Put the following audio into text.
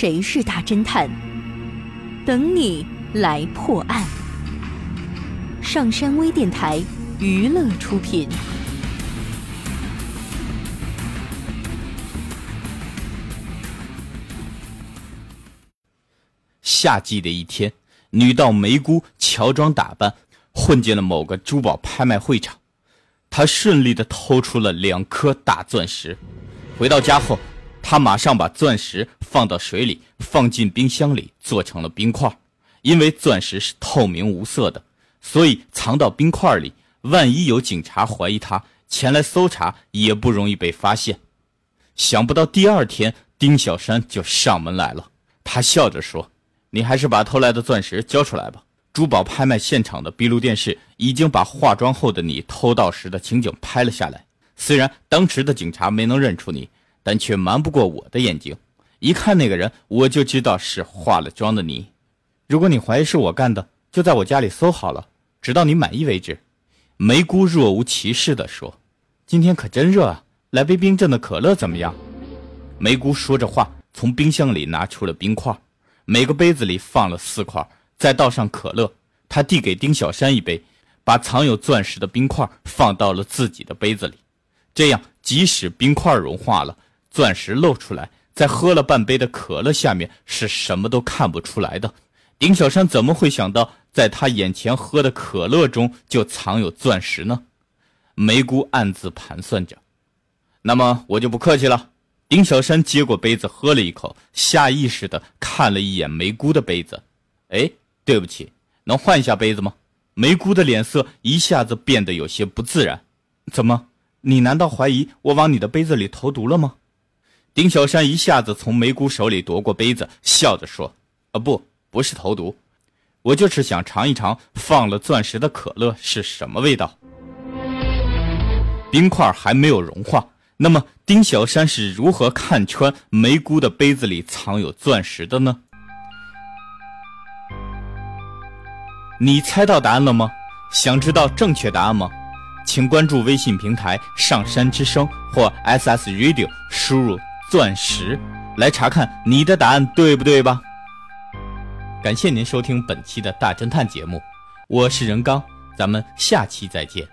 谁是大侦探？等你来破案。上山微电台娱乐出品。夏季的一天，女盗梅姑乔装打扮，混进了某个珠宝拍卖会场。她顺利的偷出了两颗大钻石。回到家后，他马上把钻石放到水里，放进冰箱里，做成了冰块。因为钻石是透明无色的，所以藏到冰块里，万一有警察怀疑他前来搜查，也不容易被发现。想不到第二天，丁小山就上门来了。他笑着说。你还是把偷来的钻石交出来吧。珠宝拍卖现场的闭路电视已经把化妆后的你偷盗时的情景拍了下来。虽然当时的警察没能认出你，但却瞒不过我的眼睛。一看那个人，我就知道是化了妆的你。如果你怀疑是我干的，就在我家里搜好了，直到你满意为止。梅姑若无其事地说：“今天可真热啊，来杯冰镇的可乐怎么样？”梅姑说着话，从冰箱里拿出了冰块。每个杯子里放了四块，再倒上可乐。他递给丁小山一杯，把藏有钻石的冰块放到了自己的杯子里。这样，即使冰块融化了，钻石露出来，在喝了半杯的可乐下面是什么都看不出来的。丁小山怎么会想到，在他眼前喝的可乐中就藏有钻石呢？梅姑暗自盘算着。那么，我就不客气了。丁小山接过杯子，喝了一口，下意识的看了一眼梅姑的杯子。哎，对不起，能换一下杯子吗？梅姑的脸色一下子变得有些不自然。怎么？你难道怀疑我往你的杯子里投毒了吗？丁小山一下子从梅姑手里夺过杯子，笑着说：“啊，不，不是投毒，我就是想尝一尝放了钻石的可乐是什么味道。”冰块还没有融化。那么，丁小山是如何看穿梅姑的杯子里藏有钻石的呢？你猜到答案了吗？想知道正确答案吗？请关注微信平台“上山之声”或 “SS Radio”，输入“钻石”来查看你的答案对不对吧？感谢您收听本期的大侦探节目，我是任刚，咱们下期再见。